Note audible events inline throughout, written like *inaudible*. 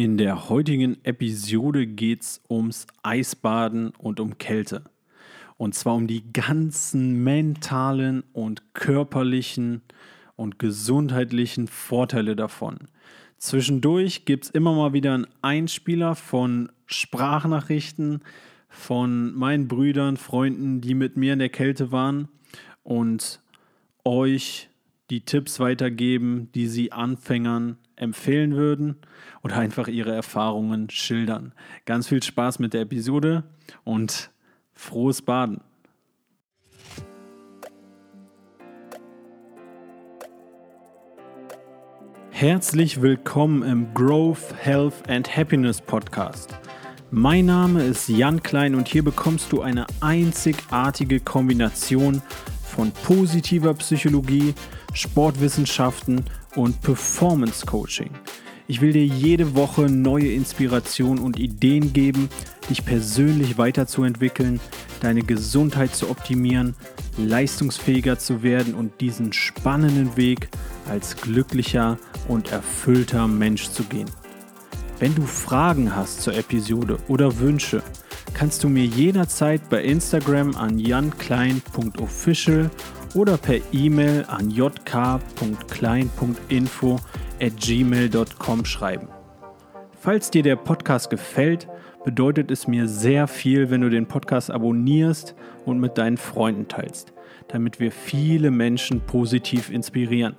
In der heutigen Episode geht es ums Eisbaden und um Kälte. Und zwar um die ganzen mentalen und körperlichen und gesundheitlichen Vorteile davon. Zwischendurch gibt es immer mal wieder einen Einspieler von Sprachnachrichten von meinen Brüdern, Freunden, die mit mir in der Kälte waren und euch die Tipps weitergeben, die sie Anfängern empfehlen würden oder einfach ihre Erfahrungen schildern. Ganz viel Spaß mit der Episode und frohes Baden. Herzlich willkommen im Growth, Health and Happiness Podcast. Mein Name ist Jan Klein und hier bekommst du eine einzigartige Kombination von positiver Psychologie, Sportwissenschaften und Performance Coaching. Ich will dir jede Woche neue Inspiration und Ideen geben, dich persönlich weiterzuentwickeln, deine Gesundheit zu optimieren, leistungsfähiger zu werden und diesen spannenden Weg als glücklicher und erfüllter Mensch zu gehen. Wenn du Fragen hast zur Episode oder Wünsche, kannst du mir jederzeit bei Instagram an janklein.official oder per E-Mail an jk.klein.info at gmail.com schreiben. Falls dir der Podcast gefällt, bedeutet es mir sehr viel, wenn du den Podcast abonnierst und mit deinen Freunden teilst, damit wir viele Menschen positiv inspirieren.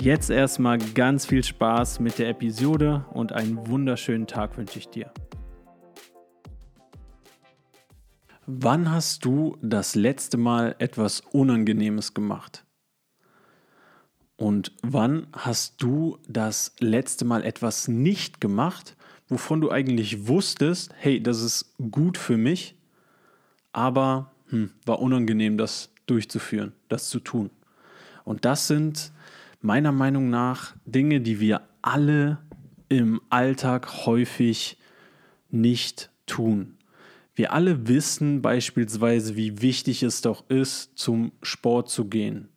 Jetzt erstmal ganz viel Spaß mit der Episode und einen wunderschönen Tag wünsche ich dir. Wann hast du das letzte Mal etwas Unangenehmes gemacht? Und wann hast du das letzte Mal etwas nicht gemacht, wovon du eigentlich wusstest, hey, das ist gut für mich, aber hm, war unangenehm, das durchzuführen, das zu tun? Und das sind meiner Meinung nach Dinge, die wir alle im Alltag häufig nicht tun. Wir alle wissen beispielsweise, wie wichtig es doch ist, zum Sport zu gehen.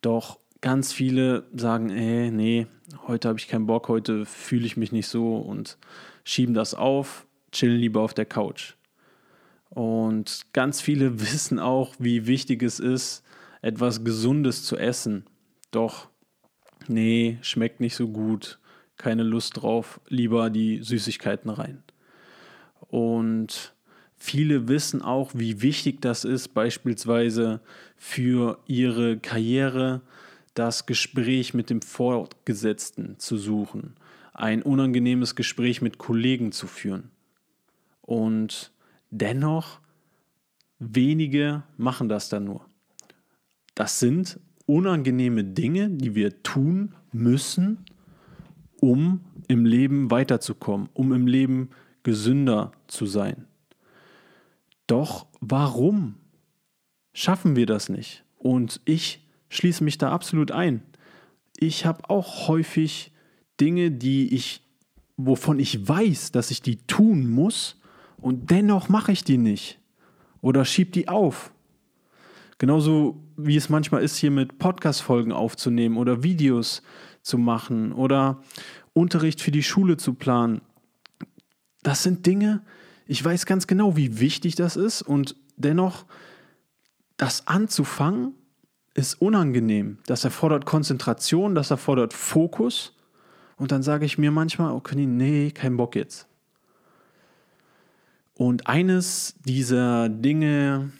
Doch ganz viele sagen, ey, nee, heute habe ich keinen Bock, heute fühle ich mich nicht so und schieben das auf, chillen lieber auf der Couch. Und ganz viele *laughs* wissen auch, wie wichtig es ist, etwas Gesundes zu essen. Doch, nee, schmeckt nicht so gut, keine Lust drauf, lieber die Süßigkeiten rein. Und Viele wissen auch, wie wichtig das ist, beispielsweise für ihre Karriere das Gespräch mit dem Vorgesetzten zu suchen, ein unangenehmes Gespräch mit Kollegen zu führen. Und dennoch, wenige machen das dann nur. Das sind unangenehme Dinge, die wir tun müssen, um im Leben weiterzukommen, um im Leben gesünder zu sein. Doch warum schaffen wir das nicht? Und ich schließe mich da absolut ein. Ich habe auch häufig Dinge, die ich, wovon ich weiß, dass ich die tun muss, und dennoch mache ich die nicht. Oder schieb die auf. Genauso wie es manchmal ist, hier mit Podcast-Folgen aufzunehmen oder Videos zu machen oder Unterricht für die Schule zu planen. Das sind Dinge, ich weiß ganz genau, wie wichtig das ist und dennoch, das anzufangen, ist unangenehm. Das erfordert Konzentration, das erfordert Fokus. Und dann sage ich mir manchmal, okay, nee, kein Bock jetzt. Und eines dieser Dinge,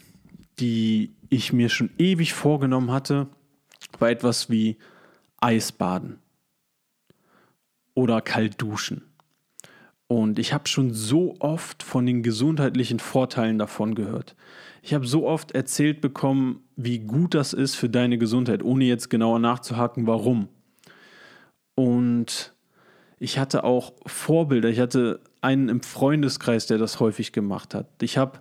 die ich mir schon ewig vorgenommen hatte, war etwas wie Eisbaden oder kalt duschen. Und ich habe schon so oft von den gesundheitlichen Vorteilen davon gehört. Ich habe so oft erzählt bekommen, wie gut das ist für deine Gesundheit, ohne jetzt genauer nachzuhaken, warum. Und ich hatte auch Vorbilder. Ich hatte einen im Freundeskreis, der das häufig gemacht hat. Ich habe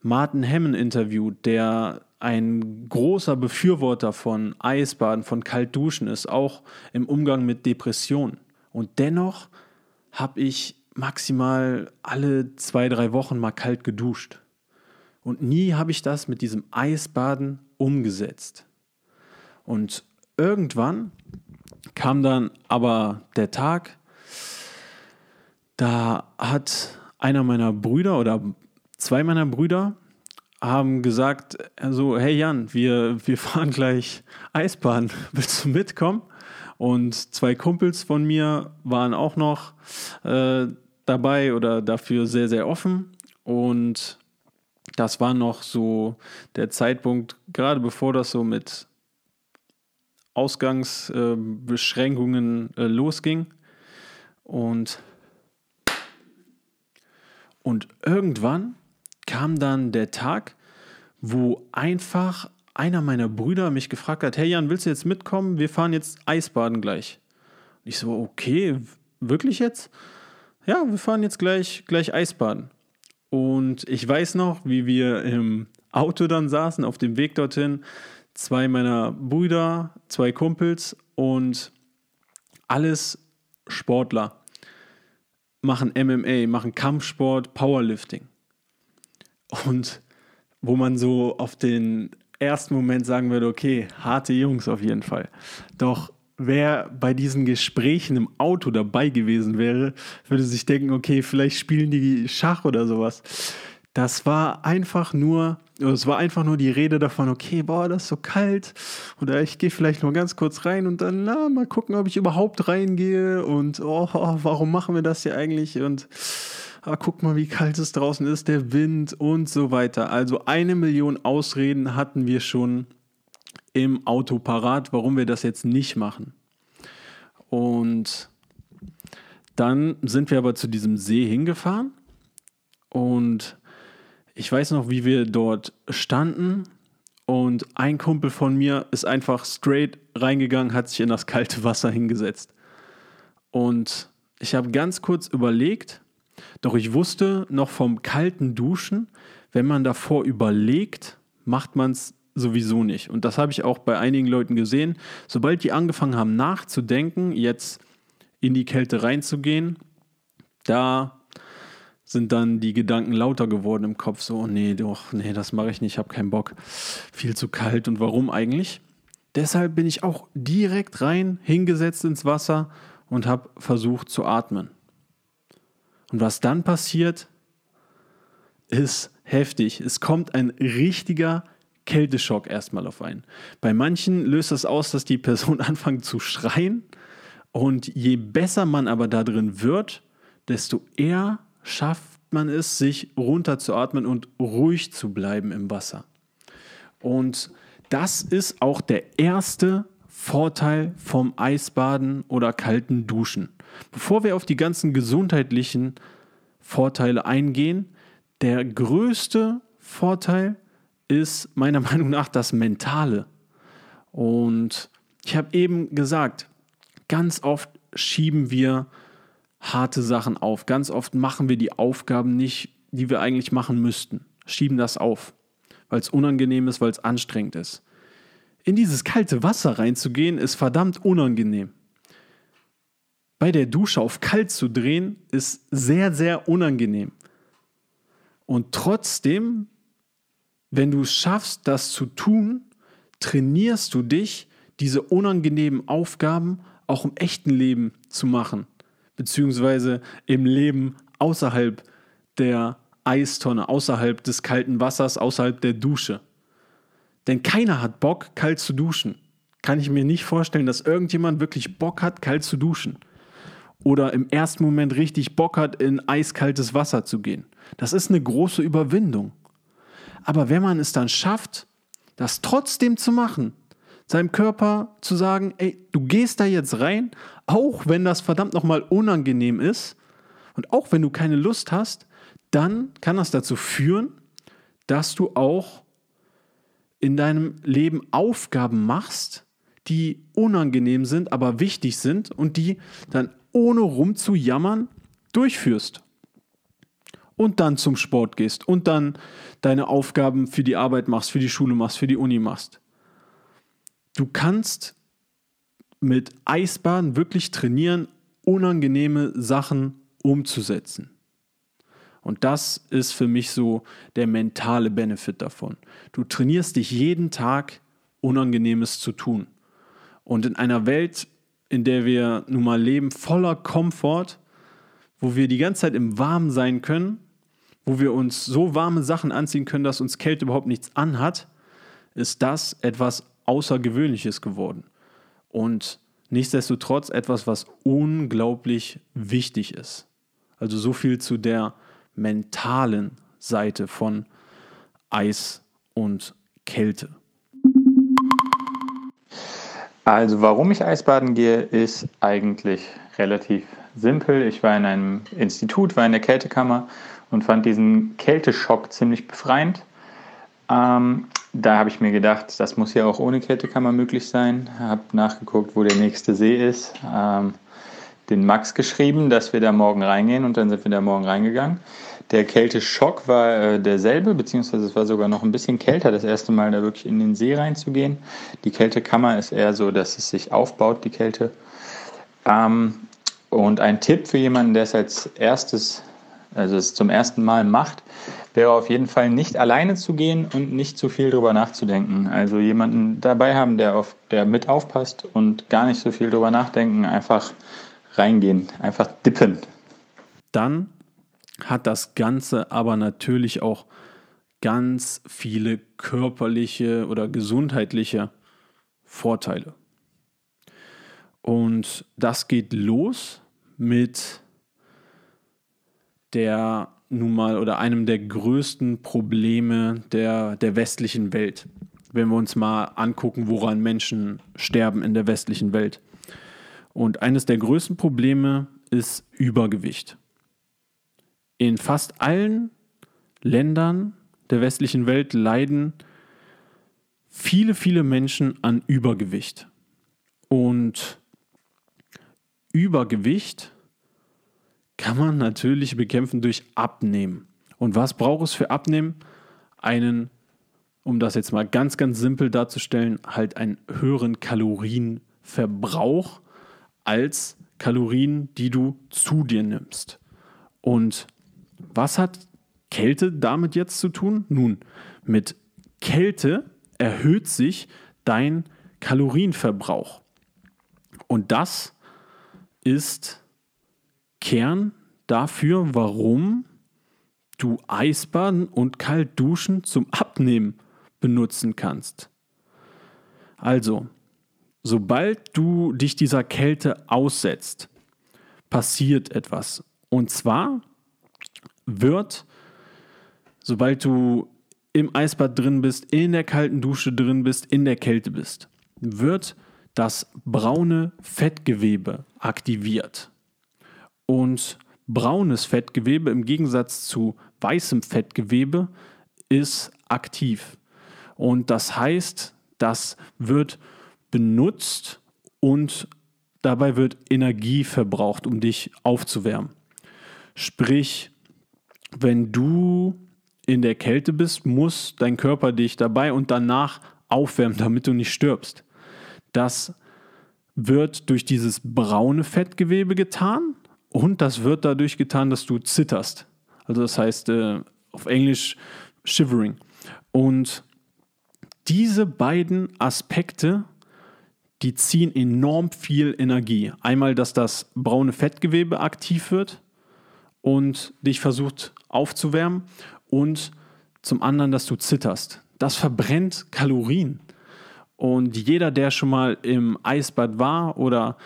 Martin Hemmen interviewt, der ein großer Befürworter von Eisbaden, von Kaltduschen ist, auch im Umgang mit Depressionen. Und dennoch habe ich maximal alle zwei, drei Wochen mal kalt geduscht. Und nie habe ich das mit diesem Eisbaden umgesetzt. Und irgendwann kam dann aber der Tag, Da hat einer meiner Brüder oder zwei meiner Brüder haben gesagt, also, hey Jan, wir, wir fahren gleich Eisbahn, *laughs* willst du mitkommen? Und zwei Kumpels von mir waren auch noch äh, dabei oder dafür sehr, sehr offen. Und das war noch so der Zeitpunkt, gerade bevor das so mit Ausgangsbeschränkungen äh, losging. Und, und irgendwann kam dann der Tag, wo einfach einer meiner Brüder mich gefragt hat, hey Jan, willst du jetzt mitkommen? Wir fahren jetzt Eisbaden gleich. Und ich so, okay, wirklich jetzt? Ja, wir fahren jetzt gleich, gleich Eisbaden. Und ich weiß noch, wie wir im Auto dann saßen, auf dem Weg dorthin. Zwei meiner Brüder, zwei Kumpels und alles Sportler. Machen MMA, machen Kampfsport, Powerlifting. Und wo man so auf den ersten Moment sagen würde, okay, harte Jungs auf jeden Fall. Doch wer bei diesen Gesprächen im Auto dabei gewesen wäre, würde sich denken, okay, vielleicht spielen die Schach oder sowas. Das war einfach nur, es war einfach nur die Rede davon, okay, boah, das ist so kalt. Oder ich gehe vielleicht nur ganz kurz rein und dann, na, mal gucken, ob ich überhaupt reingehe. Und oh, warum machen wir das hier eigentlich? Und ah, guck mal, wie kalt es draußen ist, der Wind und so weiter. Also eine Million Ausreden hatten wir schon im Auto parat, warum wir das jetzt nicht machen. Und dann sind wir aber zu diesem See hingefahren und ich weiß noch, wie wir dort standen und ein Kumpel von mir ist einfach straight reingegangen, hat sich in das kalte Wasser hingesetzt. Und ich habe ganz kurz überlegt, doch ich wusste noch vom kalten Duschen, wenn man davor überlegt, macht man es sowieso nicht. Und das habe ich auch bei einigen Leuten gesehen. Sobald die angefangen haben nachzudenken, jetzt in die Kälte reinzugehen, da sind dann die Gedanken lauter geworden im Kopf. So, nee, doch, nee, das mache ich nicht, ich habe keinen Bock. Viel zu kalt. Und warum eigentlich? Deshalb bin ich auch direkt rein, hingesetzt ins Wasser und habe versucht zu atmen. Und was dann passiert, ist heftig. Es kommt ein richtiger Kälteschock erstmal auf einen. Bei manchen löst das aus, dass die Person *laughs* anfängt zu schreien. Und je besser man aber da drin wird, desto eher schafft man es, sich runterzuatmen und ruhig zu bleiben im Wasser. Und das ist auch der erste Vorteil vom Eisbaden oder kalten Duschen. Bevor wir auf die ganzen gesundheitlichen Vorteile eingehen, der größte Vorteil ist meiner *laughs* Meinung nach das Mentale. Und ich habe eben gesagt, ganz oft schieben wir harte Sachen auf. Ganz oft machen wir die Aufgaben nicht, die wir eigentlich machen müssten. Schieben das auf, weil es unangenehm ist, weil es anstrengend ist. In dieses kalte Wasser reinzugehen, ist verdammt unangenehm bei der Dusche auf kalt zu drehen, ist sehr, sehr unangenehm. Und trotzdem, wenn du es schaffst, das zu tun, trainierst du dich, diese unangenehmen Aufgaben auch im echten Leben zu machen, beziehungsweise im Leben außerhalb der Eistonne, außerhalb des kalten Wassers, außerhalb der Dusche. Denn keiner hat Bock, kalt zu duschen. Kann ich mir nicht vorstellen, dass irgendjemand wirklich Bock hat, kalt zu duschen oder im ersten Moment richtig Bock hat, in eiskaltes Wasser zu gehen. Das ist eine große Überwindung. Aber wenn man es dann schafft, das trotzdem zu machen, seinem Körper zu sagen, ey, du gehst da jetzt rein, auch wenn das verdammt nochmal unangenehm ist und auch wenn du keine Lust hast, dann kann das dazu führen, dass du auch in deinem Leben Aufgaben machst, die unangenehm sind, aber wichtig sind und die dann ohne rumzujammern durchführst. Und dann zum Sport gehst und dann deine Aufgaben für die Arbeit machst, für die Schule machst, für die Uni machst. Du kannst mit Eisbaden wirklich trainieren, unangenehme Sachen umzusetzen. Und das ist für mich so der mentale Benefit davon. Du trainierst dich jeden Tag, Unangenehmes zu tun. Und in einer Welt, in der wir nun mal leben, voller Komfort, wo wir die ganze Zeit im Warmen sein können, wo wir uns so warme Sachen anziehen können, dass uns Kälte überhaupt nichts anhat, ist das etwas Außergewöhnliches geworden. Und nichtsdestotrotz etwas, was unglaublich wichtig ist. Also so viel zu der mentalen Seite von Eis und Kälte. Also warum ich Eisbaden gehe, ist eigentlich relativ simpel. Ich war in einem Institut, war in der Kältekammer und fand diesen Kälteschock ziemlich befreiend. Ähm, da habe ich mir gedacht, das muss ja auch ohne Kältekammer möglich sein. Habe nachgeguckt, wo der nächste See ist. Ähm, den Max geschrieben, dass wir da morgen reingehen und dann sind wir da morgen reingegangen. Der Kälteschock war äh, derselbe, beziehungsweise es war sogar noch ein bisschen kälter, das erste Mal da wirklich in den See reinzugehen. Die Kältekammer ist eher so, dass es sich aufbaut, die Kälte. Ähm, und ein Tipp für jemanden, der es als erstes, also es zum ersten Mal macht, wäre auf jeden Fall nicht alleine zu gehen und nicht zu viel drüber nachzudenken. Also jemanden dabei haben, der, auf, der mit aufpasst und gar nicht so viel drüber nachdenken, einfach reingehen, einfach dippen. Dann hat das Ganze aber natürlich auch ganz viele körperliche oder gesundheitliche Vorteile. Und das geht los mit der nun mal oder einem der größten Probleme der, der westlichen Welt. Wenn wir uns mal angucken, woran Menschen sterben in der westlichen Welt. Und eines der größten Probleme ist Übergewicht. In fast allen Ländern der westlichen Welt leiden viele, viele Menschen an Übergewicht. Und Übergewicht kann man natürlich bekämpfen durch Abnehmen. Und was braucht es für Abnehmen? Einen, um das jetzt mal ganz, ganz simpel darzustellen, halt einen höheren Kalorienverbrauch als Kalorien, die du zu dir nimmst. Und was hat Kälte damit jetzt zu tun? Nun, mit Kälte erhöht sich dein Kalorienverbrauch. Und das ist Kern dafür, warum du Eisbaden und Kaltduschen zum Abnehmen benutzen kannst. Also, sobald du dich dieser Kälte aussetzt, passiert etwas. Und zwar wird, sobald du im Eisbad drin bist, in der kalten Dusche drin bist, in der Kälte bist, wird das braune Fettgewebe aktiviert. Und braunes Fettgewebe im Gegensatz zu weißem Fettgewebe ist aktiv. Und das heißt, das wird benutzt und dabei wird Energie verbraucht, um dich aufzuwärmen. Sprich, wenn du in der Kälte bist, muss dein Körper dich dabei und danach aufwärmen, damit du nicht stirbst. Das wird durch dieses braune Fettgewebe getan und das wird dadurch getan, dass du zitterst. Also das heißt äh, auf Englisch shivering. Und diese beiden Aspekte die ziehen enorm viel Energie. Einmal, dass das braune Fettgewebe aktiv wird und dich versucht aufzuwärmen und zum anderen, dass du zitterst. Das verbrennt Kalorien. Und jeder, der schon mal im Eisbad war oder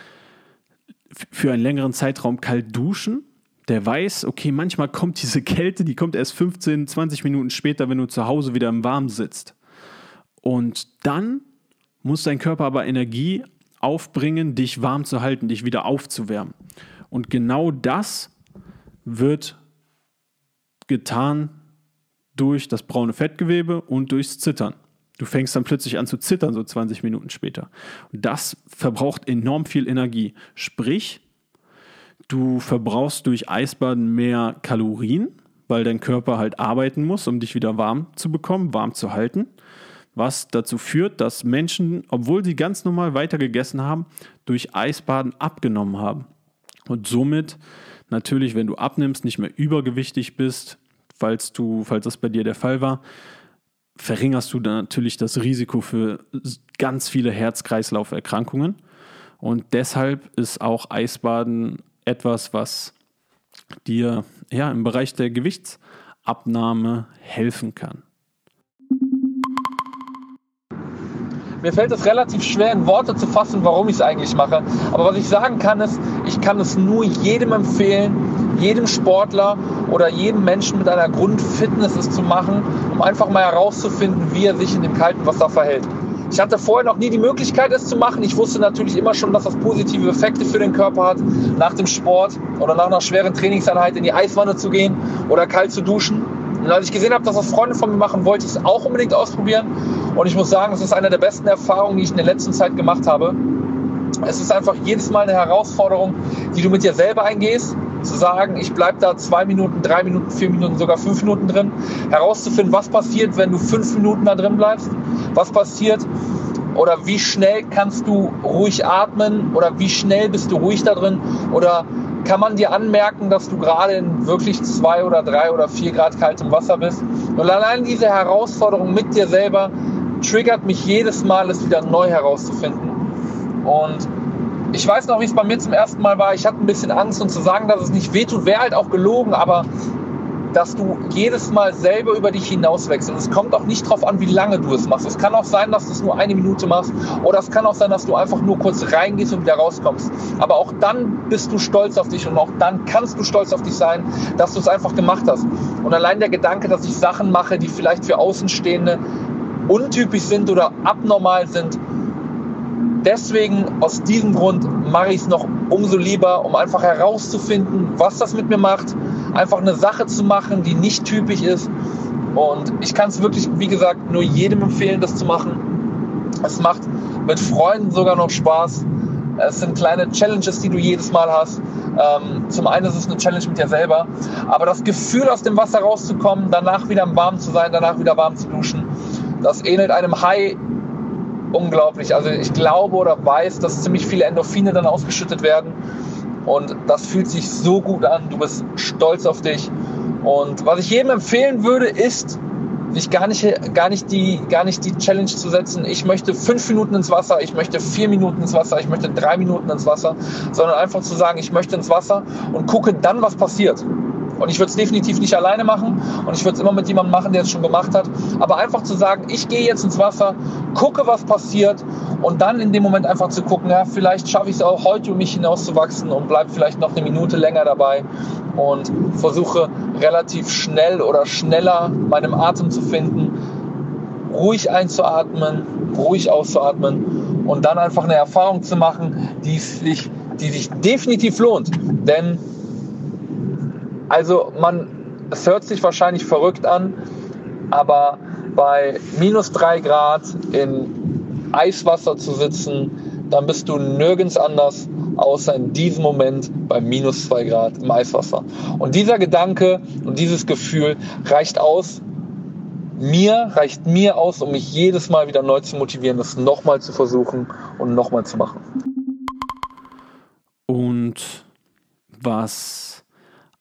für einen längeren Zeitraum kalt duschen, der weiß, okay, manchmal kommt diese Kälte, die kommt erst 15, 20 Minuten später, wenn du zu Hause wieder im Warmen sitzt. Und dann muss dein Körper aber Energie aufbringen, dich warm zu halten, dich wieder aufzuwärmen. Und genau das wird getan durch das braune Fettgewebe und durchs Zittern. Du fängst dann plötzlich an zu zittern, so 20 Minuten später. Und das verbraucht enorm viel Energie. Sprich, du verbrauchst durch Eisbaden mehr Kalorien, weil dein Körper halt arbeiten muss, um dich wieder warm zu bekommen, warm zu halten was dazu führt, dass Menschen, obwohl sie ganz normal weiter gegessen haben, durch Eisbaden abgenommen haben. Und somit natürlich, wenn du abnimmst, nicht mehr übergewichtig bist, falls du, falls das bei dir der Fall war, verringerst du natürlich das Risiko für ganz viele Herz-Kreislauf-Erkrankungen. Und deshalb ist auch Eisbaden etwas, was dir ja, im Bereich der Gewichtsabnahme helfen kann. Mir fällt es relativ schwer in Worte zu fassen, warum ich es eigentlich mache. Aber was ich sagen kann, ist, ich kann es nur jedem empfehlen, jedem Sportler oder jedem Menschen mit einer Grundfitness es zu machen, um einfach mal herauszufinden, wie er sich in dem kalten Wasser verhält. Ich hatte vorher noch nie die Möglichkeit, es zu machen. Ich wusste natürlich immer schon, dass das positive Effekte für den Körper hat, nach dem Sport oder nach einer schweren Trainingseinheit in die Eiswanne zu gehen oder kalt zu duschen. Und als ich gesehen habe, dass das Freunde von mir machen, wollte ich es auch unbedingt ausprobieren. Und ich muss sagen, es ist eine der besten Erfahrungen, die ich in der letzten Zeit gemacht habe. Es ist einfach jedes Mal eine Herausforderung, die du mit dir selber eingehst. Zu sagen, ich bleibe da zwei Minuten, drei Minuten, vier Minuten, sogar fünf Minuten drin. Herauszufinden, was passiert, wenn du fünf Minuten da drin bleibst. Was passiert oder wie schnell kannst du ruhig atmen oder wie schnell bist du ruhig da drin oder kann man dir anmerken, dass du gerade in wirklich zwei oder drei oder vier Grad kaltem Wasser bist. Und allein diese Herausforderung mit dir selber triggert mich jedes Mal, es wieder neu herauszufinden. Und ich weiß noch, wie es bei mir zum ersten Mal war. Ich hatte ein bisschen Angst und zu sagen, dass es nicht wehtut, wäre halt auch gelogen, aber dass du jedes Mal selber über dich hinauswächst. Und es kommt auch nicht darauf an, wie lange du es machst. Es kann auch sein, dass du es nur eine Minute machst oder es kann auch sein, dass du einfach nur kurz reingehst und wieder rauskommst. Aber auch dann bist du stolz auf dich und auch dann kannst du stolz auf dich sein, dass du es einfach gemacht hast. Und allein der Gedanke, dass ich Sachen mache, die vielleicht für Außenstehende untypisch sind oder abnormal sind, deswegen, aus diesem Grund mache ich es noch umso lieber, um einfach herauszufinden, was das mit mir macht, einfach eine Sache zu machen, die nicht typisch ist. Und ich kann es wirklich, wie gesagt, nur jedem empfehlen, das zu machen. Es macht mit Freunden sogar noch Spaß. Es sind kleine Challenges, die du jedes Mal hast. Ähm, zum einen ist es eine Challenge mit dir selber, aber das Gefühl, aus dem Wasser rauszukommen, danach wieder warm zu sein, danach wieder warm zu duschen, das ähnelt einem High unglaublich. Also ich glaube oder weiß, dass ziemlich viele Endorphine dann ausgeschüttet werden. Und das fühlt sich so gut an. Du bist stolz auf dich. Und was ich jedem empfehlen würde, ist, sich gar nicht, gar nicht die, gar nicht die Challenge zu setzen. Ich möchte fünf Minuten ins Wasser, ich möchte vier Minuten ins Wasser, ich möchte drei Minuten ins Wasser, sondern einfach zu sagen, ich möchte ins Wasser und gucke dann, was passiert. Und ich würde es definitiv nicht alleine machen. Und ich würde es immer mit jemandem machen, der es schon gemacht hat. Aber einfach zu sagen, ich gehe jetzt ins Wasser, gucke, was passiert. Und dann in dem Moment einfach zu gucken, ja, vielleicht schaffe ich es auch heute, um mich hinauszuwachsen und bleibe vielleicht noch eine Minute länger dabei. Und versuche relativ schnell oder schneller meinem Atem zu finden, ruhig einzuatmen, ruhig auszuatmen. Und dann einfach eine Erfahrung zu machen, die sich, die sich definitiv lohnt. Denn also man, es hört sich wahrscheinlich verrückt an, aber bei minus drei Grad in Eiswasser zu sitzen, dann bist du nirgends anders, außer in diesem Moment bei minus zwei Grad im Eiswasser. Und dieser Gedanke und dieses Gefühl reicht aus, mir, reicht mir aus, um mich jedes Mal wieder neu zu motivieren, das nochmal zu versuchen und nochmal zu machen. Und was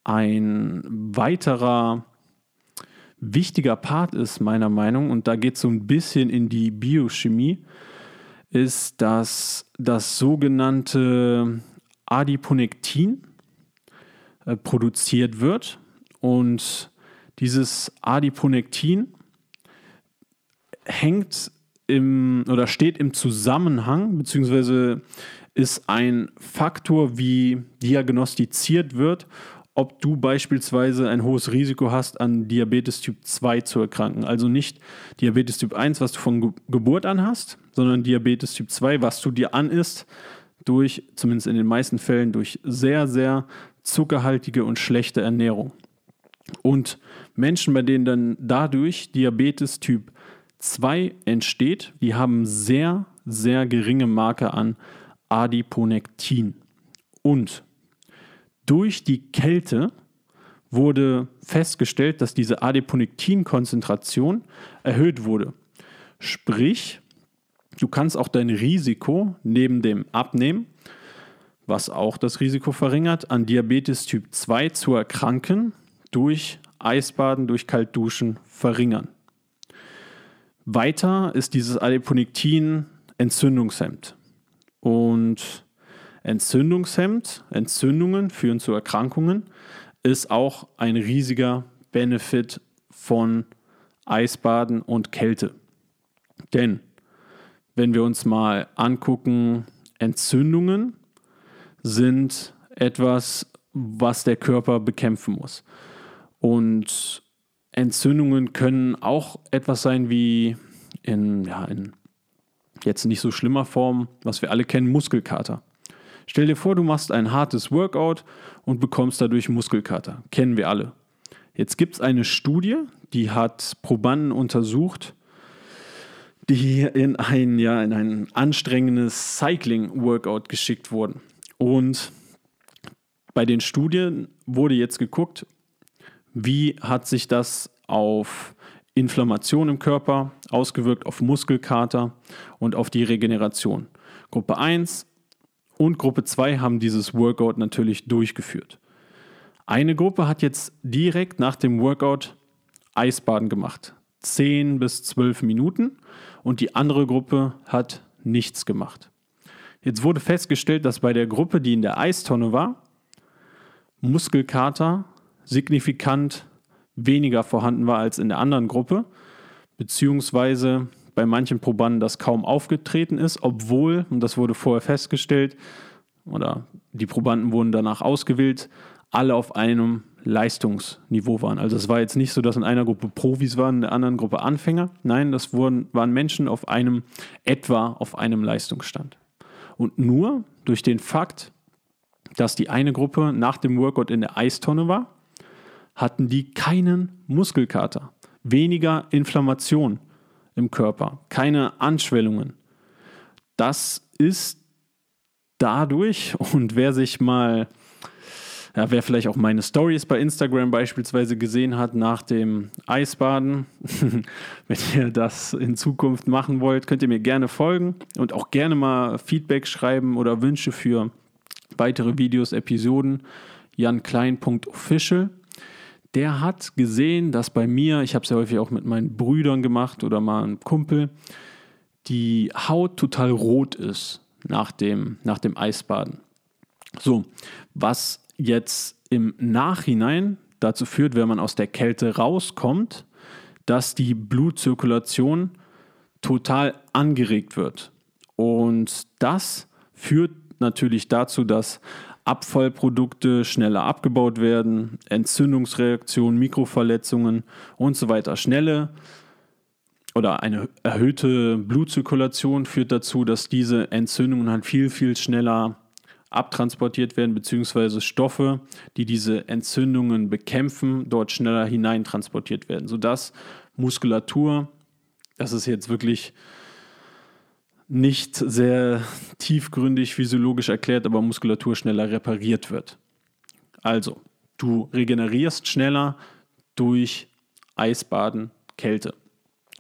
ein weiterer wichtiger Part ist, meiner Meinung, und da geht es so ein bisschen in die Biochemie, ist, dass das sogenannte Adiponektin äh, produziert wird. Und dieses Adiponektin hängt im oder steht im Zusammenhang, beziehungsweise ist ein Faktor, wie diagnostiziert wird, ob du beispielsweise ein hohes Risiko hast, an Diabetes Typ 2 zu erkranken. Also nicht Diabetes Typ 1, was du von Ge Geburt an hast, sondern Diabetes Typ 2, was du dir anisst, durch, zumindest in den meisten Fällen, durch sehr, sehr zuckerhaltige und schlechte Ernährung. Und Menschen, bei denen dann dadurch Diabetes Typ 2 entsteht, die haben sehr, sehr geringe Marke an Adiponektin. Und durch die Kälte wurde festgestellt, dass diese Adiponektin-Konzentration erhöht wurde. Sprich, du kannst auch dein Risiko neben dem Abnehmen, was auch das Risiko verringert, an Diabetes Typ 2 zu erkranken, durch Eisbaden, durch Kaltduschen verringern. Weiter ist dieses Adiponektin Entzündungshemd. Und Entzündungshemd, Entzündungen führen zu Erkrankungen, ist auch ein riesiger Benefit von Eisbaden und Kälte. Denn wenn wir uns mal angucken, Entzündungen sind etwas, was der Körper bekämpfen muss. Und Entzündungen können auch etwas sein wie in, ja, in jetzt nicht so schlimmer Form, was wir alle kennen, Muskelkater. Stell dir vor, du machst ein hartes Workout und bekommst dadurch Muskelkater. Kennen wir alle. Jetzt gibt es eine Studie, die hat Probanden untersucht, die in ein, ja, in ein anstrengendes Cycling-Workout geschickt wurden. Und bei den Studien wurde jetzt geguckt, wie hat sich das auf Inflammation im Körper ausgewirkt, auf Muskelkater und auf die Regeneration. Gruppe 1 und Gruppe 2 haben dieses Workout natürlich durchgeführt. Eine Gruppe hat jetzt direkt nach dem Workout Eisbaden gemacht. 10 bis 12 Minuten und die andere Gruppe hat nichts gemacht. Jetzt wurde festgestellt, dass bei der Gruppe, die in der Eistonne war, Muskelkater signifikant weniger vorhanden war als in der anderen Gruppe, beziehungsweise bei manchen Probanden das kaum aufgetreten ist, obwohl, und das wurde vorher festgestellt, oder die Probanden wurden danach ausgewählt, alle auf einem Leistungsniveau waren. Also es war jetzt nicht so, dass in einer Gruppe Profis waren, in der anderen Gruppe Anfänger. Nein, das wurden, waren Menschen auf einem, etwa auf einem Leistungsstand. Und nur durch den Fakt, dass die eine Gruppe nach dem Workout in der Eistonne war, hatten die keinen Muskelkater, weniger Inflammation im Körper, keine Anschwellungen. Das ist dadurch, *laughs* und wer sich mal, ja, wer vielleicht auch meine Stories bei Instagram beispielsweise gesehen hat nach dem Eisbaden, *laughs* wenn ihr das in Zukunft machen wollt, könnt ihr mir gerne folgen und auch gerne mal Feedback schreiben oder Wünsche für weitere Videos, Episoden. janklein.official der hat gesehen, dass bei mir, ich habe es ja häufig auch mit meinen Brüdern gemacht oder mal einem Kumpel, die Haut total rot ist nach dem, nach dem Eisbaden. So, was jetzt im Nachhinein dazu führt, wenn man aus der Kälte rauskommt, dass die Blutzirkulation total angeregt wird. Und das führt natürlich dazu, dass Abfallprodukte schneller abgebaut werden, Entzündungsreaktionen, Mikroverletzungen und so weiter. Schnelle oder eine erhöhte Blutzirkulation führt dazu, dass diese Entzündungen halt viel, viel schneller abtransportiert werden, beziehungsweise Stoffe, die diese Entzündungen bekämpfen, dort schneller hineintransportiert werden, sodass Muskulatur, das ist jetzt wirklich nicht sehr tiefgründig physiologisch erklärt, aber Muskulatur schneller repariert wird. Also, du regenerierst schneller durch Eisbaden, Kälte.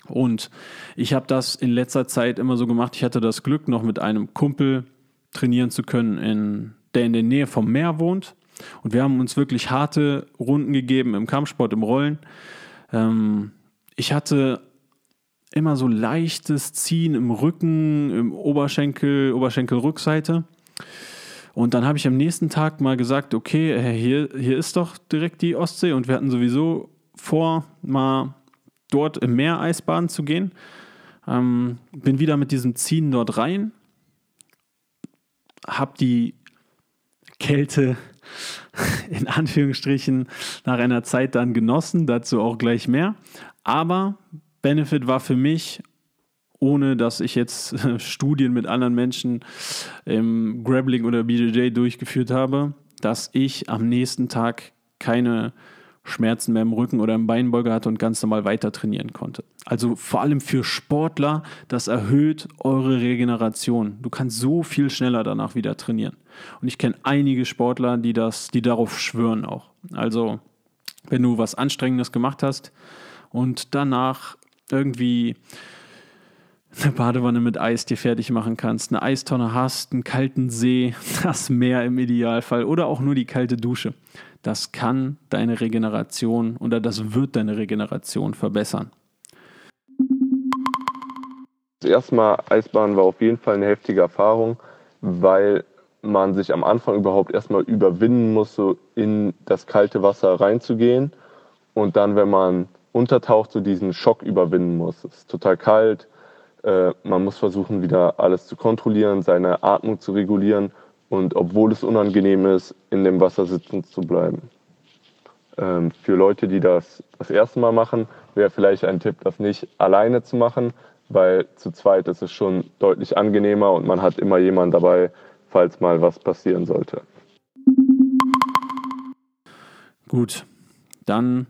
Und ich habe das in letzter Zeit immer so gemacht. Ich hatte das Glück, noch mit einem Kumpel trainieren zu können, in, der in der Nähe vom Meer wohnt. Und wir haben uns wirklich harte Runden gegeben im Kampfsport, im Rollen. Ähm, ich hatte immer so leichtes Ziehen im Rücken, im Oberschenkel, Oberschenkelrückseite. Und dann habe ich am nächsten Tag mal gesagt, okay, äh, hier, hier ist doch direkt die Ostsee und wir hatten sowieso vor, mal dort im Meer Eisbaden zu gehen. Ähm, bin wieder mit diesem Ziehen dort rein, habe die Kälte *laughs* in Anführungsstrichen nach einer Zeit dann genossen, dazu auch gleich mehr. Aber Benefit war für mich, ohne dass ich jetzt *laughs* Studien mit anderen Menschen im Grappling oder BJJ durchgeführt habe, dass ich am nächsten Tag keine Schmerzen mehr im Rücken oder im Beinbeuger hatte und ganz normal weiter trainieren konnte. Also vor allem für Sportler, das erhöht eure Regeneration. Du kannst so viel schneller danach wieder trainieren. Und ich kenne einige Sportler, die das, die darauf schwören auch. Also, wenn du was Anstrengendes gemacht hast und danach irgendwie eine Badewanne mit Eis dir fertig machen kannst, eine Eistonne hast, einen kalten See, *laughs* das Meer im Idealfall oder auch nur die kalte Dusche. Das kann deine Regeneration oder das wird deine Regeneration verbessern. Das erste Mal Eisbahn war auf jeden Fall eine heftige Erfahrung, weil man sich am Anfang überhaupt erstmal überwinden muss, so in das kalte Wasser reinzugehen. Und dann, wenn man untertaucht, so diesen Schock überwinden muss. Es ist total kalt. Äh, man muss versuchen, wieder alles zu kontrollieren, seine Atmung zu regulieren und obwohl es unangenehm ist, in dem Wasser sitzen zu bleiben. Ähm, für Leute, die das das erste Mal machen, wäre vielleicht ein Tipp, das nicht alleine zu machen, weil zu zweit ist es schon deutlich angenehmer und man hat immer jemanden dabei, falls mal was passieren sollte. Gut, dann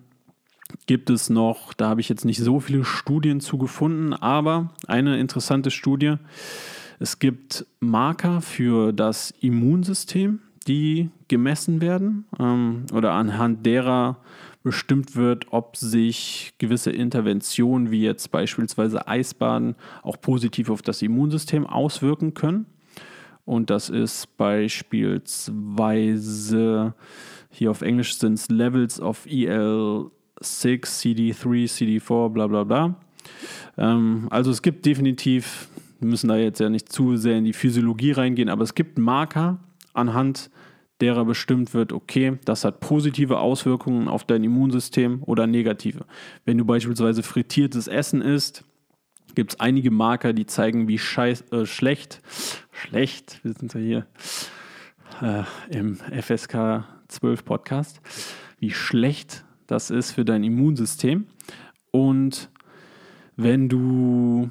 gibt es noch, da habe ich jetzt nicht so viele Studien zu gefunden, aber eine interessante Studie. Es gibt Marker für das Immunsystem, die gemessen werden ähm, oder anhand derer bestimmt wird, ob sich gewisse Interventionen wie jetzt beispielsweise Eisbaden auch positiv auf das Immunsystem auswirken können. Und das ist beispielsweise hier auf Englisch sind es Levels of EL6, CD3, CD4, bla bla bla. Ähm, also es gibt definitiv, wir müssen da jetzt ja nicht zu sehr in die Physiologie reingehen, aber es gibt Marker, anhand derer bestimmt wird, okay, das hat positive Auswirkungen auf dein Immunsystem oder negative. Wenn du beispielsweise frittiertes Essen isst, gibt es einige Marker, die zeigen, wie scheiß, äh, schlecht, schlecht, wir sind ja hier äh, im FSK 12 Podcast, wie schlecht das ist für dein Immunsystem. Und wenn du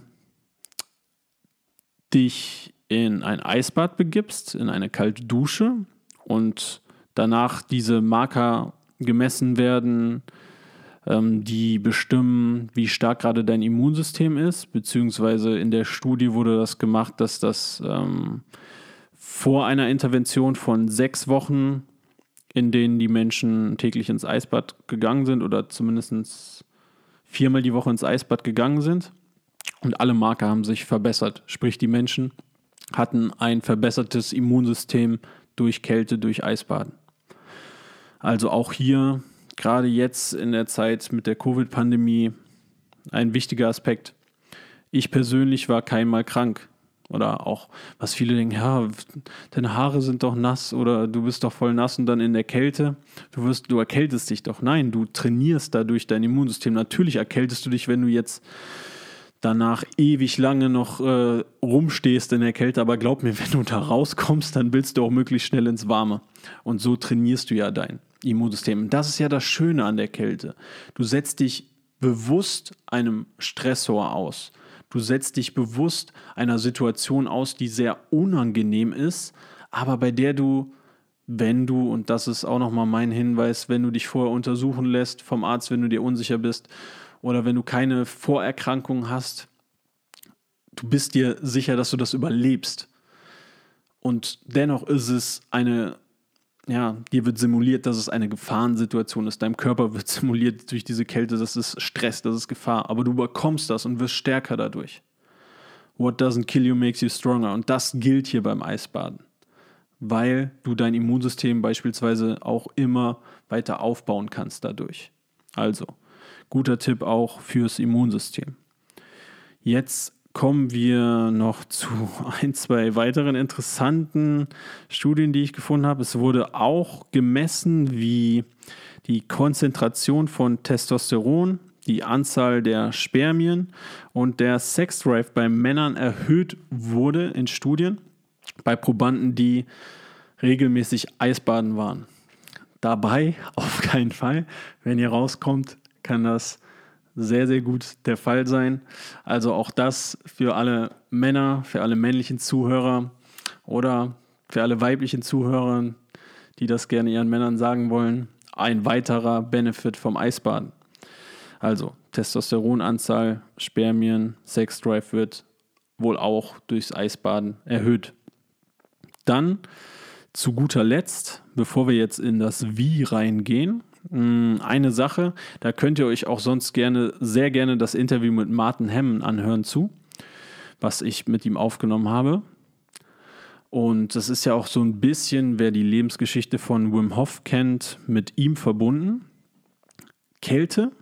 dich in ein Eisbad begibst, in eine kalte Dusche, und danach diese Marker gemessen werden, ähm, die bestimmen, wie stark gerade dein Immunsystem ist, beziehungsweise in der Studie wurde das gemacht, dass das ähm, vor einer Intervention von sechs Wochen, in denen die Menschen täglich ins Eisbad gegangen sind oder zumindest viermal die Woche ins Eisbad gegangen sind und alle Marker haben sich verbessert. Sprich, die Menschen hatten ein verbessertes Immunsystem durch Kälte, durch Eisbaden. Also auch hier, gerade jetzt in der Zeit mit der Covid-Pandemie, ein wichtiger Aspekt. Ich persönlich war keinmal krank. Oder auch, was viele denken, ja, deine Haare sind doch nass oder du bist doch voll nass und dann in der Kälte. Du wirst, du erkältest dich doch. Nein, du trainierst dadurch dein Immunsystem. Natürlich erkältest du dich, wenn du jetzt danach ewig lange noch äh, rumstehst in der Kälte, aber glaub mir, *laughs* wenn du da rauskommst, dann willst du auch möglichst schnell ins Warme. Und so trainierst du ja dein Immunsystem. Das ist ja das Schöne an der Kälte. Du setzt dich bewusst einem Stressor aus. Du setzt dich bewusst einer Situation aus, die sehr unangenehm ist, aber bei der du, wenn du, und das ist auch nochmal mein Hinweis, wenn du dich vorher untersuchen lässt vom Arzt, wenn du dir unsicher bist, oder wenn du keine Vorerkrankungen hast, du bist dir sicher, dass du das überlebst. Und dennoch ist es eine, ja, dir wird simuliert, dass es eine Gefahrensituation ist. Deinem Körper wird *laughs* simuliert durch diese Kälte, das ist Stress, das ist Gefahr. Aber du bekommst das und wirst stärker dadurch. What doesn't kill you makes you stronger. Und das gilt hier beim Eisbaden. Weil du dein Immunsystem beispielsweise auch immer weiter aufbauen kannst dadurch. Also, Guter Tipp auch fürs Immunsystem. Jetzt kommen wir noch zu *laughs* ein, zwei weiteren interessanten Studien, die ich gefunden habe. Es wurde auch gemessen, wie die Konzentration von Testosteron, die Anzahl der Spermien und der Sexdrive bei Männern erhöht wurde in Studien bei Probanden, die regelmäßig Eisbaden waren. Dabei *laughs* auf keinen Fall, wenn ihr rauskommt, kann das sehr, sehr gut der Fall sein. Also auch das für alle Männer, für alle männlichen Zuhörer oder für alle weiblichen Zuhörer, die das gerne ihren Männern sagen wollen, ein weiterer Benefit vom Eisbaden. Also Testosteronanzahl, Spermien, Sexdrive wird wohl auch durchs Eisbaden erhöht. Dann zu guter Letzt, bevor wir jetzt in das Wie reingehen, eine Sache, da könnt ihr euch auch sonst gerne, sehr gerne das Interview mit Martin Hemmen anhören zu, was ich mit ihm aufgenommen habe. Und das ist ja auch so ein bisschen, wer die Lebensgeschichte von Wim Hof kennt, mit ihm verbunden. Kälte,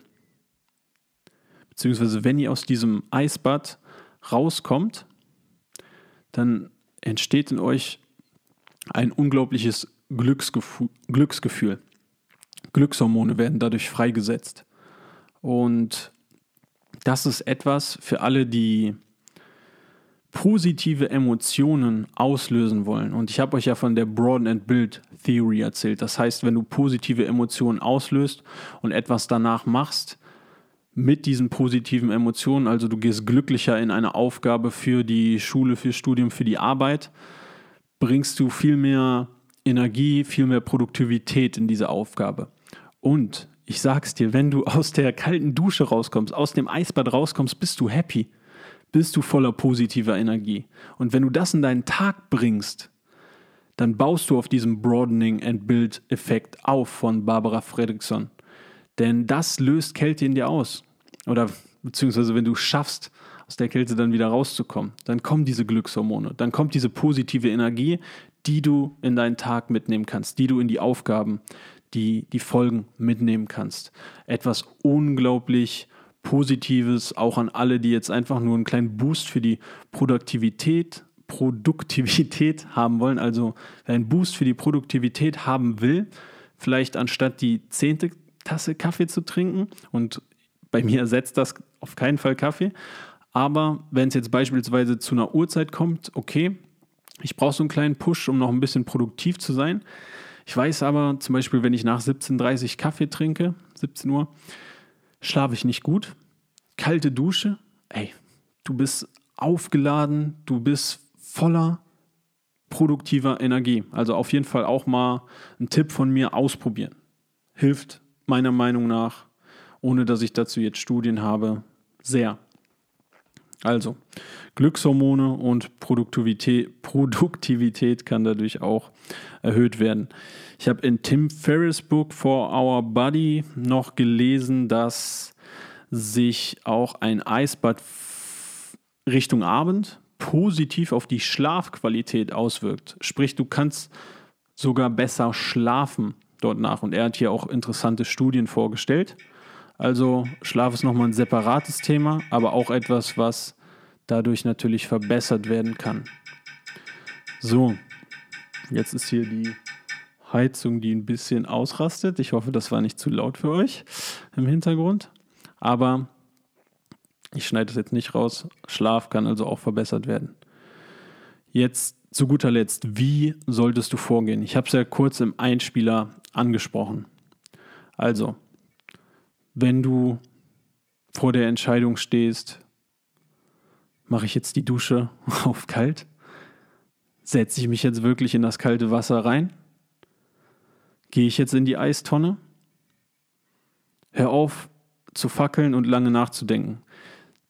beziehungsweise wenn ihr aus diesem Eisbad rauskommt, dann entsteht in euch ein unglaubliches Glücksgefühl. Glückshormone werden dadurch freigesetzt. Und das ist etwas für alle, die positive Emotionen auslösen wollen. Und ich habe euch ja von der Broaden and Build Theory erzählt. Das heißt, wenn du positive Emotionen auslöst und etwas danach machst, mit diesen positiven Emotionen, also du gehst glücklicher in eine Aufgabe für die Schule, für Studium, für die Arbeit, bringst du viel mehr Energie, viel mehr Produktivität in diese Aufgabe. Und ich sag's dir, wenn du aus der kalten Dusche rauskommst, aus dem Eisbad rauskommst, bist du happy. Bist du voller positiver Energie. Und wenn du das in deinen Tag bringst, dann baust du auf diesem Broadening and Build Effekt auf von Barbara Fredrickson. Denn das löst Kälte in dir aus. Oder beziehungsweise wenn du schaffst, aus der Kälte dann wieder rauszukommen, dann kommen diese Glückshormone, dann kommt diese positive Energie, die du in deinen Tag mitnehmen kannst, die du in die Aufgaben, die, die Folgen mitnehmen kannst. Etwas unglaublich Positives auch an alle, die jetzt einfach nur einen kleinen Boost für die Produktivität, Produktivität *laughs* haben wollen. Also wer einen Boost für die Produktivität haben will, vielleicht anstatt die zehnte Tasse Kaffee zu trinken und bei mir ersetzt das auf keinen Fall Kaffee. Aber wenn es jetzt beispielsweise zu einer Uhrzeit kommt, okay, ich brauche so einen kleinen Push, um noch ein bisschen produktiv zu sein. Ich weiß aber zum Beispiel, wenn ich nach 17.30 Uhr Kaffee trinke, 17 Uhr, schlafe ich nicht gut. Kalte Dusche, ey, du bist aufgeladen, du bist voller produktiver Energie. Also auf jeden Fall auch mal ein Tipp von mir ausprobieren. Hilft meiner Meinung nach, ohne dass ich dazu jetzt Studien habe, sehr. Also, Glückshormone und Produktivität, Produktivität kann dadurch auch erhöht werden. Ich habe in Tim Ferriss Book For Our Body noch gelesen, dass sich auch ein Eisbad Richtung Abend positiv auf die Schlafqualität auswirkt. Sprich, du kannst sogar besser schlafen dort nach. Und er hat hier auch interessante Studien vorgestellt. Also Schlaf ist nochmal ein separates Thema, aber auch etwas, was dadurch natürlich verbessert werden kann. So, jetzt ist hier die Heizung, die ein bisschen ausrastet. Ich hoffe, das war nicht zu laut für euch im Hintergrund. Aber ich schneide es jetzt nicht raus. Schlaf kann also auch verbessert werden. Jetzt zu guter Letzt, wie solltest du vorgehen? Ich habe es ja kurz im Einspieler angesprochen. Also, wenn du vor der Entscheidung stehst, mache ich jetzt die Dusche *laughs* auf kalt? Setze ich mich jetzt wirklich in das kalte Wasser rein? Gehe ich jetzt in die Eistonne? Hör auf zu fackeln und lange nachzudenken.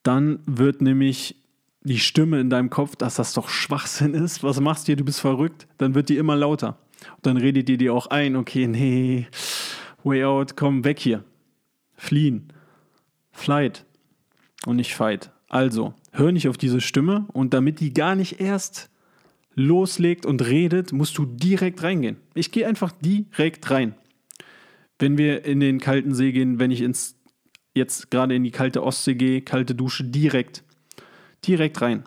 Dann wird nämlich die Stimme in deinem Kopf, dass das doch Schwachsinn ist. Was machst du hier? Du bist verrückt. Dann wird die immer lauter. Und dann redet ihr dir auch ein, okay, nee, way out, komm weg hier. Fliehen. Flight und nicht fight. Also, hör nicht auf diese Stimme und damit die gar nicht erst loslegt und redet, musst du direkt reingehen. Ich gehe einfach direkt rein. Wenn wir in den kalten See gehen, wenn ich ins jetzt gerade in die kalte Ostsee gehe, kalte Dusche, direkt. Direkt rein.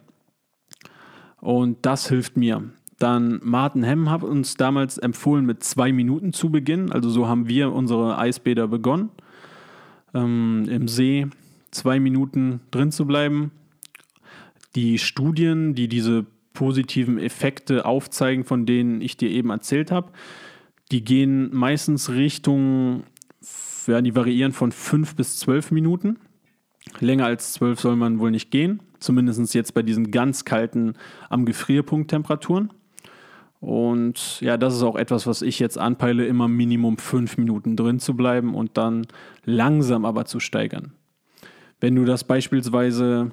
Und das hilft mir. Dann Martin Hemm hat uns damals empfohlen, mit zwei Minuten zu beginnen. Also so haben wir unsere Eisbäder begonnen. Ähm, Im See zwei Minuten drin zu bleiben. Die Studien, die diese positiven Effekte aufzeigen, von denen ich dir eben erzählt habe, die gehen meistens Richtung, ja, die variieren von fünf bis zwölf Minuten. Länger als zwölf soll man wohl nicht gehen, zumindest jetzt bei diesen ganz kalten am Gefrierpunkt Temperaturen. Und ja, das ist auch etwas, was ich jetzt anpeile, immer Minimum fünf Minuten drin zu bleiben und dann langsam aber zu steigern. Wenn du das beispielsweise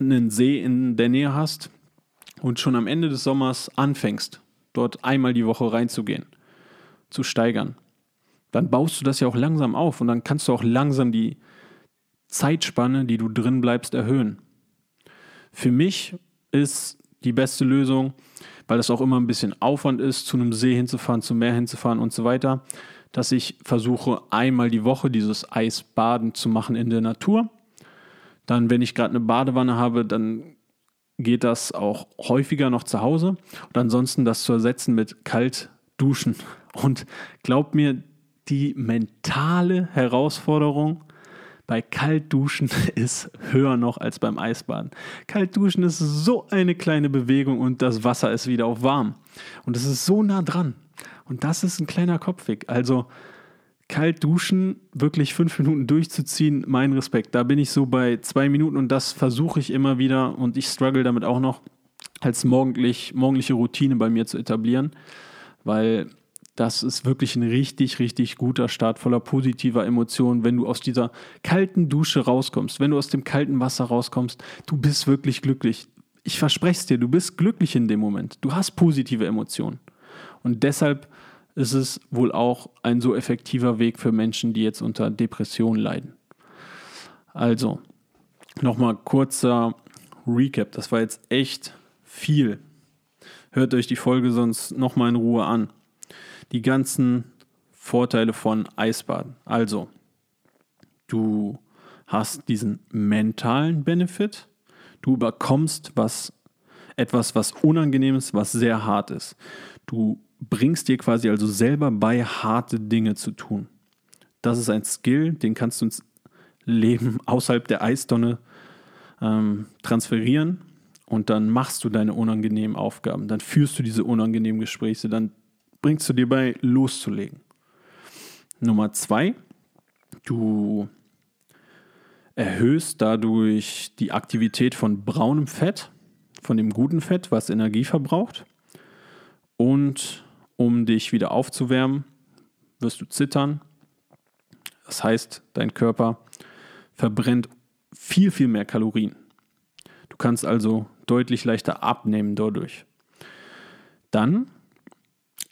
einen See in der Nähe hast und schon am Ende des Sommers anfängst, dort einmal die Woche reinzugehen, zu steigern, dann baust du das ja auch langsam auf und dann kannst du auch langsam die Zeitspanne, die du drin bleibst, erhöhen. Für mich ist die beste Lösung, weil das auch immer ein bisschen Aufwand ist, zu einem See hinzufahren, zum Meer hinzufahren und so weiter, dass ich versuche, einmal die Woche dieses Eisbaden zu machen in der Natur. Dann, wenn ich gerade eine Badewanne habe, dann geht das auch häufiger noch zu Hause. Und ansonsten das zu ersetzen mit kalt duschen. Und glaubt mir, die mentale Herausforderung bei Kaltduschen *laughs* ist höher noch als beim Eisbaden. Kaltduschen ist so eine kleine Bewegung und das Wasser ist wieder auf warm. Und es ist so nah dran. Und das ist ein kleiner Kopfweg. Also kalt duschen, wirklich fünf Minuten durchzuziehen, mein Respekt. Da bin ich so bei zwei Minuten und das versuche ich immer wieder und ich struggle damit auch noch als morgendlich, morgendliche Routine bei mir zu etablieren, weil das ist wirklich ein richtig, richtig guter Start voller positiver Emotionen, wenn du aus dieser kalten Dusche rauskommst, wenn du aus dem kalten Wasser rauskommst, du bist wirklich glücklich. Ich verspreche es dir, du bist glücklich in dem Moment. Du hast positive Emotionen. Und deshalb ist es wohl auch ein so effektiver Weg für Menschen, die jetzt unter Depressionen leiden. Also, nochmal kurzer Recap. Das war jetzt echt viel. Hört euch die Folge sonst nochmal in Ruhe an. Die ganzen Vorteile von Eisbaden. Also, du hast diesen mentalen Benefit. Du bekommst was, etwas, was unangenehm ist, was sehr hart ist. Du bringst dir quasi also selber bei, harte Dinge zu tun. Das ist ein Skill, den kannst du ins Leben außerhalb der Eistonne ähm, transferieren und dann machst du deine unangenehmen Aufgaben, dann führst du diese unangenehmen Gespräche, dann bringst du dir bei, loszulegen. Nummer zwei, du erhöhst dadurch die Aktivität von braunem Fett, von dem guten Fett, was Energie verbraucht. Und um dich wieder aufzuwärmen, wirst du zittern. Das heißt, dein Körper verbrennt viel, viel mehr Kalorien. Du kannst also deutlich leichter abnehmen dadurch. Dann,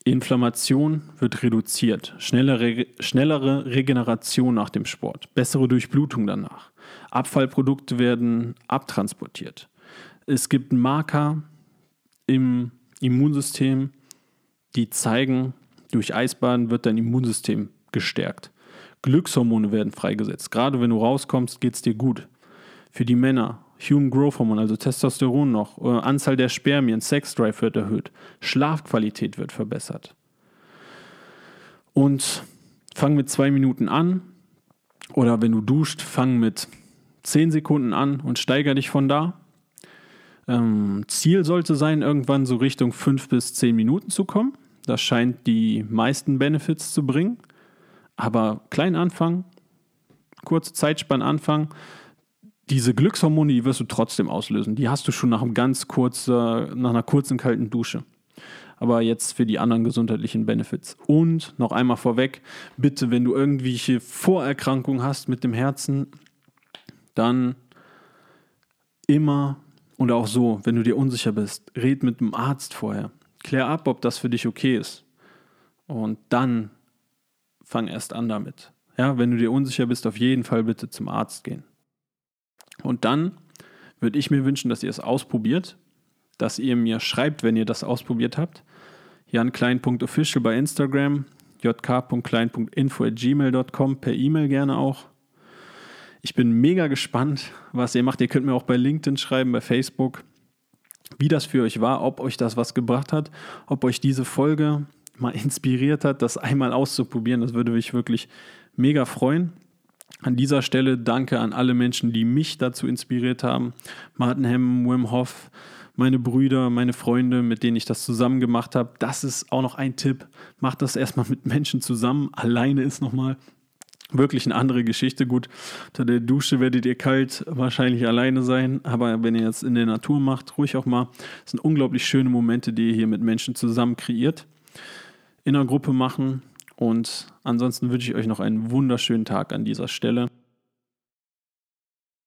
Inflammation wird reduziert, schnellere, schnellere Regeneration nach dem Sport, bessere Durchblutung danach. Abfallprodukte werden abtransportiert. Es gibt Marker im Immunsystem, die zeigen, durch Eisbaden wird dein Immunsystem gestärkt. Glückshormone werden freigesetzt. Gerade wenn du rauskommst, geht es dir gut. Für die Männer, Human Growth Hormone, also Testosteron noch, äh, Anzahl der Spermien, Sex Drive wird erhöht, Schlafqualität wird verbessert. Und fang mit zwei Minuten an. Oder wenn du duscht, fang mit zehn Sekunden an und steiger dich von da. Ähm, Ziel sollte sein, irgendwann so Richtung fünf bis zehn Minuten zu kommen. Das scheint die meisten Benefits zu bringen. Aber klein anfangen, kurze Zeitspanne anfangen. Diese Glückshormone, die wirst du trotzdem auslösen. Die hast du schon nach, einem ganz kurz, nach einer kurzen kalten Dusche. Aber jetzt für die anderen gesundheitlichen Benefits. Und noch einmal vorweg, bitte, wenn du irgendwelche Vorerkrankungen hast mit dem Herzen, dann immer und auch so, wenn du dir unsicher bist, red mit dem Arzt vorher. Klär ab, ob das für dich okay ist. Und dann fang erst an damit. Ja, wenn du dir unsicher bist, auf jeden Fall bitte zum Arzt gehen. Und dann würde ich mir wünschen, dass ihr es ausprobiert, dass ihr mir schreibt, wenn ihr das ausprobiert habt. janklein.official bei Instagram, jk.klein.info@gmail.com per E-Mail gerne auch. Ich bin mega gespannt, was ihr macht. Ihr könnt mir auch bei LinkedIn schreiben, bei Facebook wie das für euch war, ob euch das was gebracht hat, ob euch diese Folge mal *laughs* inspiriert hat, das einmal auszuprobieren. Das würde mich wirklich mega freuen. An dieser Stelle danke an alle Menschen, die mich dazu inspiriert haben. Martin Hemm, Wim Hof, meine Brüder, meine Freunde, mit denen ich das zusammen gemacht habe. Das ist auch noch ein Tipp. Macht das erstmal mit Menschen zusammen. Alleine ist nochmal wirklich eine andere Geschichte. Gut, unter der Dusche werdet ihr kalt wahrscheinlich alleine sein, aber wenn ihr jetzt in der Natur macht, ruhig auch mal. Das sind unglaublich schöne Momente, die ihr hier mit Menschen zusammen kreiert. In einer Gruppe machen und ansonsten wünsche ich euch noch einen wunderschönen Tag an dieser Stelle.